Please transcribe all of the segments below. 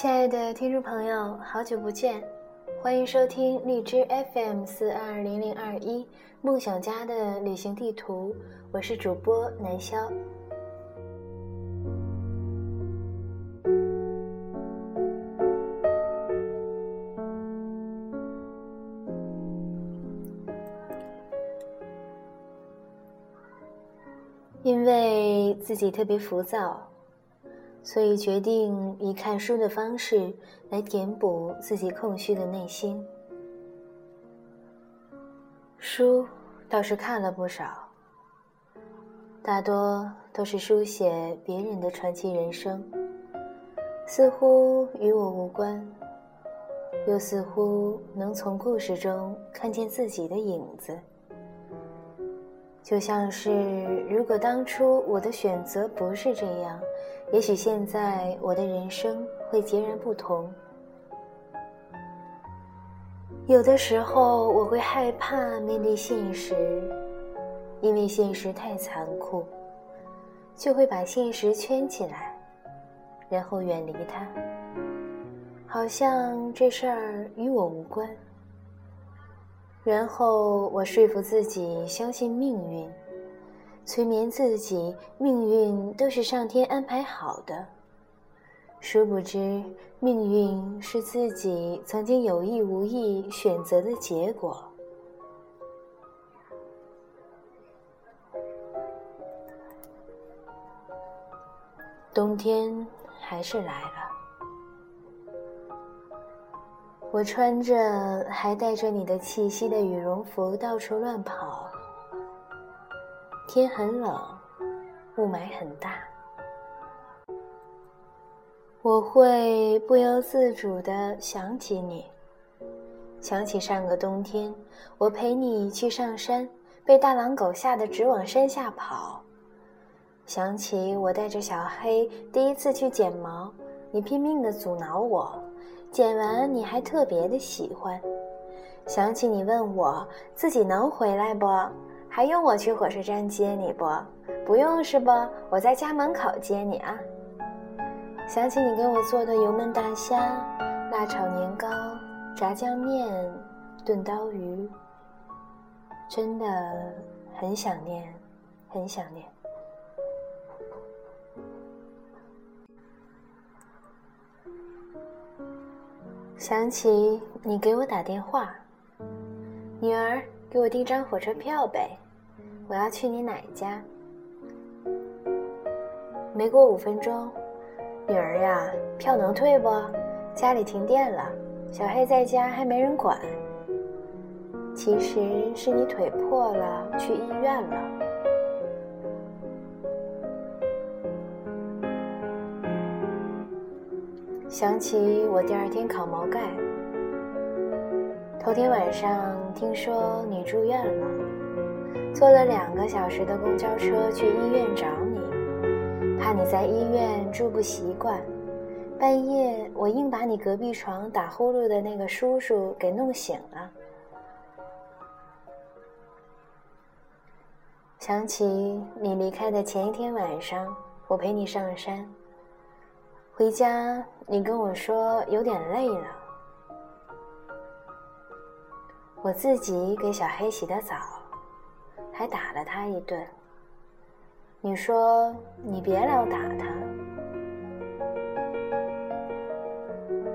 亲爱的听众朋友，好久不见，欢迎收听荔枝 FM 四二零零二一梦想家的旅行地图，我是主播南潇。因为自己特别浮躁。所以决定以看书的方式来填补自己空虚的内心。书倒是看了不少，大多都是书写别人的传奇人生，似乎与我无关，又似乎能从故事中看见自己的影子。就像是，如果当初我的选择不是这样，也许现在我的人生会截然不同。有的时候我会害怕面对现实，因为现实太残酷，就会把现实圈起来，然后远离它，好像这事儿与我无关。然后我说服自己相信命运，催眠自己，命运都是上天安排好的。殊不知，命运是自己曾经有意无意选择的结果。冬天还是来了。我穿着还带着你的气息的羽绒服到处乱跑，天很冷，雾霾很大，我会不由自主的想起你，想起上个冬天，我陪你去上山，被大狼狗吓得直往山下跑，想起我带着小黑第一次去剪毛，你拼命的阻挠我。剪完你还特别的喜欢，想起你问我自己能回来不？还用我去火车站接你不？不用是不？我在家门口接你啊。想起你给我做的油焖大虾、辣炒年糕、炸酱面、炖刀鱼，真的很想念，很想念。想起你给我打电话，女儿，给我订张火车票呗，我要去你奶家。没过五分钟，女儿呀，票能退不？家里停电了，小黑在家还没人管。其实是你腿破了，去医院了。想起我第二天烤毛盖，头天晚上听说你住院了，坐了两个小时的公交车去医院找你，怕你在医院住不习惯，半夜我硬把你隔壁床打呼噜的那个叔叔给弄醒了。想起你离开的前一天晚上，我陪你上山。回家，你跟我说有点累了，我自己给小黑洗的澡，还打了他一顿。你说你别老打他。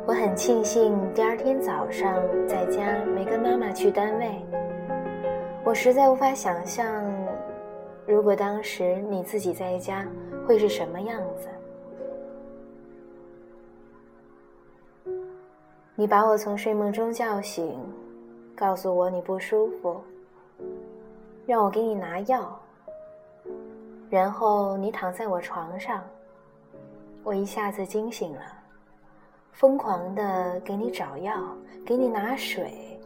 我很庆幸第二天早上在家没跟妈妈去单位。我实在无法想象，如果当时你自己在家会是什么样子。你把我从睡梦中叫醒，告诉我你不舒服，让我给你拿药。然后你躺在我床上，我一下子惊醒了，疯狂的给你找药，给你拿水。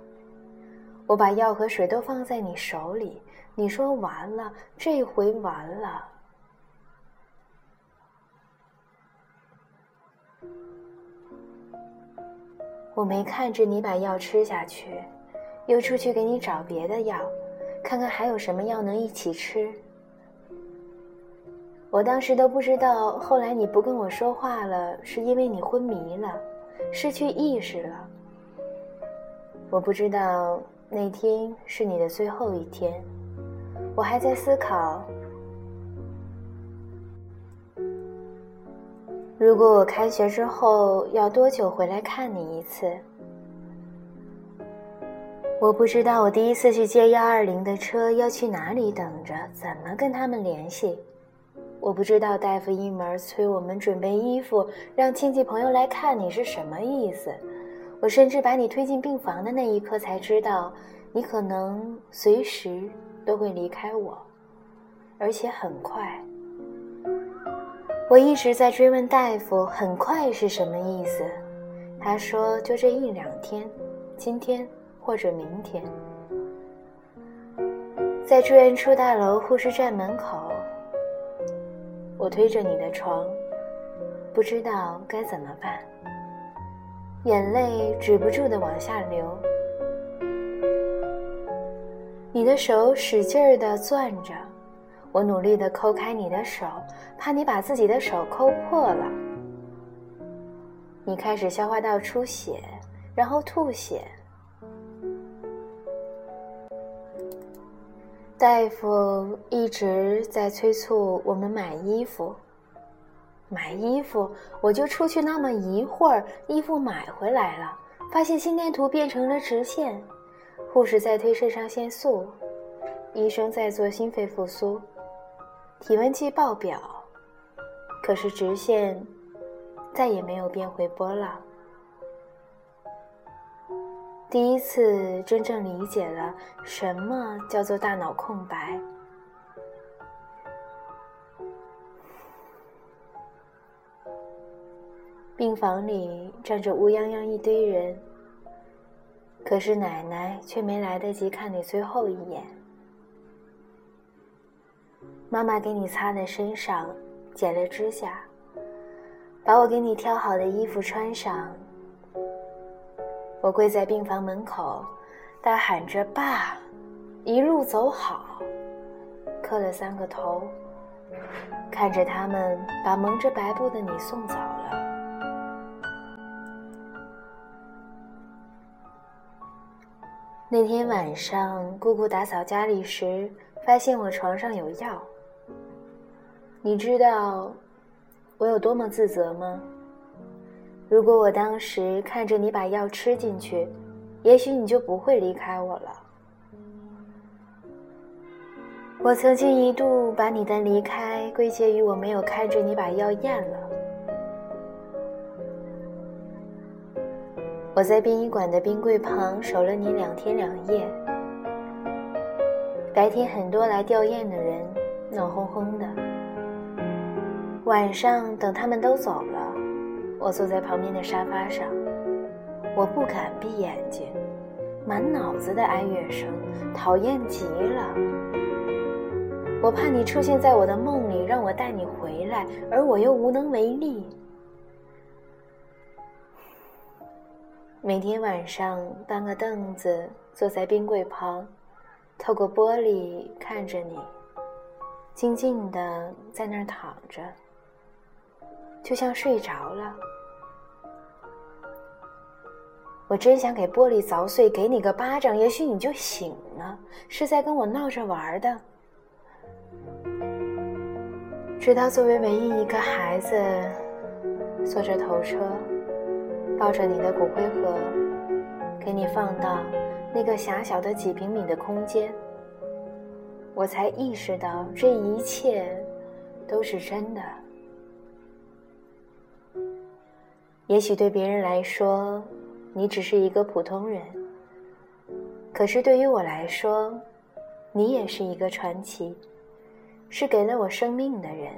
我把药和水都放在你手里，你说完了，这回完了。我没看着你把药吃下去，又出去给你找别的药，看看还有什么药能一起吃。我当时都不知道，后来你不跟我说话了，是因为你昏迷了。失去意识了。我不知道那天是你的最后一天，我还在思考，如果我开学之后要多久回来看你一次。我不知道我第一次去接幺二零的车要去哪里等着，怎么跟他们联系。我不知道大夫一门催我们准备衣服，让亲戚朋友来看你是什么意思。我甚至把你推进病房的那一刻才知道，你可能随时都会离开我，而且很快。我一直在追问大夫“很快”是什么意思，他说就这一两天，今天。或者明天，在住院处大楼护士站门口，我推着你的床，不知道该怎么办，眼泪止不住的往下流。你的手使劲儿的攥着，我努力的抠开你的手，怕你把自己的手抠破了。你开始消化道出血，然后吐血。大夫一直在催促我们买衣服，买衣服，我就出去那么一会儿，衣服买回来了，发现心电图变成了直线，护士在推肾上腺素，医生在做心肺复苏，体温计报表，可是直线再也没有变回波浪。第一次真正理解了什么叫做大脑空白。病房里站着乌泱泱一堆人，可是奶奶却没来得及看你最后一眼。妈妈给你擦的身上，剪了指甲，把我给你挑好的衣服穿上。我跪在病房门口，大喊着“爸，一路走好”，磕了三个头，看着他们把蒙着白布的你送走了。那天晚上，姑姑打扫家里时，发现我床上有药。你知道我有多么自责吗？如果我当时看着你把药吃进去，也许你就不会离开我了。我曾经一度把你的离开归结于我没有看着你把药咽了。我在殡仪馆的冰柜旁守了你两天两夜，白天很多来吊唁的人，闹哄哄的，晚上等他们都走了。我坐在旁边的沙发上，我不敢闭眼睛，满脑子的哀乐声，讨厌极了。我怕你出现在我的梦里，让我带你回来，而我又无能为力。每天晚上搬个凳子坐在冰柜旁，透过玻璃看着你，静静的在那儿躺着。就像睡着了，我真想给玻璃凿碎，给你个巴掌，也许你就醒了，是在跟我闹着玩的。直到作为唯一一个孩子，坐着头车，抱着你的骨灰盒，给你放到那个狭小的几平米的空间，我才意识到这一切都是真的。也许对别人来说，你只是一个普通人。可是对于我来说，你也是一个传奇，是给了我生命的人。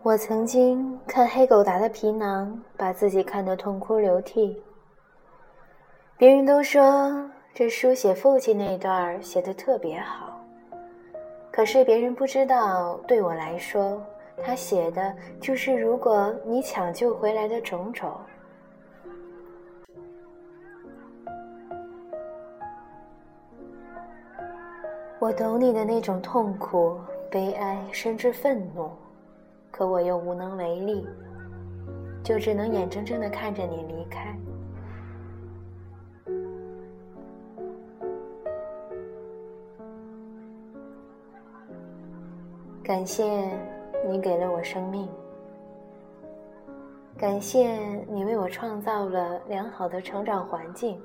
我曾经看黑狗达的皮囊，把自己看得痛哭流涕。别人都说这书写父亲那段写的特别好。可是别人不知道，对我来说，他写的就是如果你抢救回来的种种。我懂你的那种痛苦，悲哀，甚至愤怒，可我又无能为力，就只能眼睁睁地看着你离开。感谢你给了我生命，感谢你为我创造了良好的成长环境，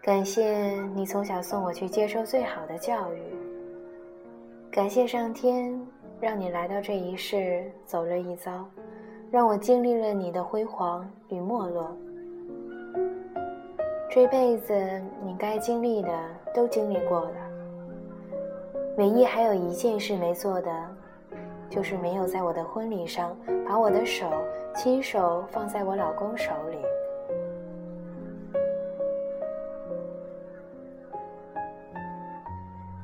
感谢你从小送我去接受最好的教育，感谢上天让你来到这一世走了一遭，让我经历了你的辉煌与没落。这辈子你该经历的都经历过了。唯一还有一件事没做的，就是没有在我的婚礼上把我的手亲手放在我老公手里。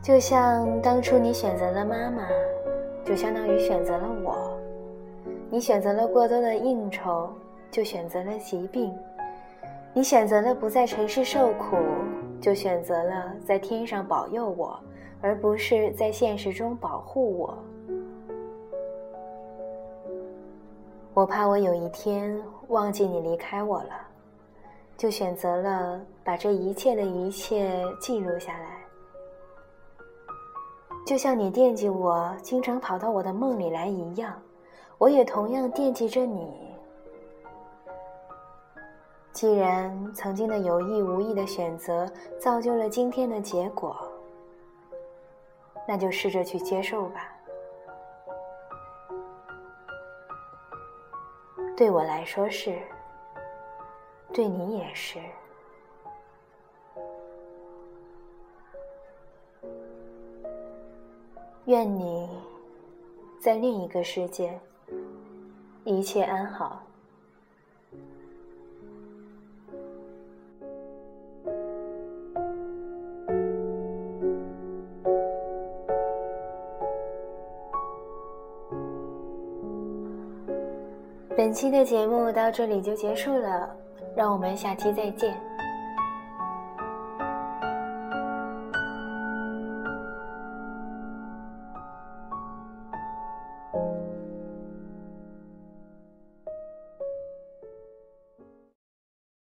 就像当初你选择了妈妈，就相当于选择了我；你选择了过多的应酬，就选择了疾病；你选择了不在尘世受苦，就选择了在天上保佑我。而不是在现实中保护我。我怕我有一天忘记你离开我了，就选择了把这一切的一切记录下来。就像你惦记我，经常跑到我的梦里来一样，我也同样惦记着你。既然曾经的有意无意的选择造就了今天的结果。那就试着去接受吧。对我来说是，对你也是。愿你在另一个世界一切安好。本期的节目到这里就结束了，让我们下期再见。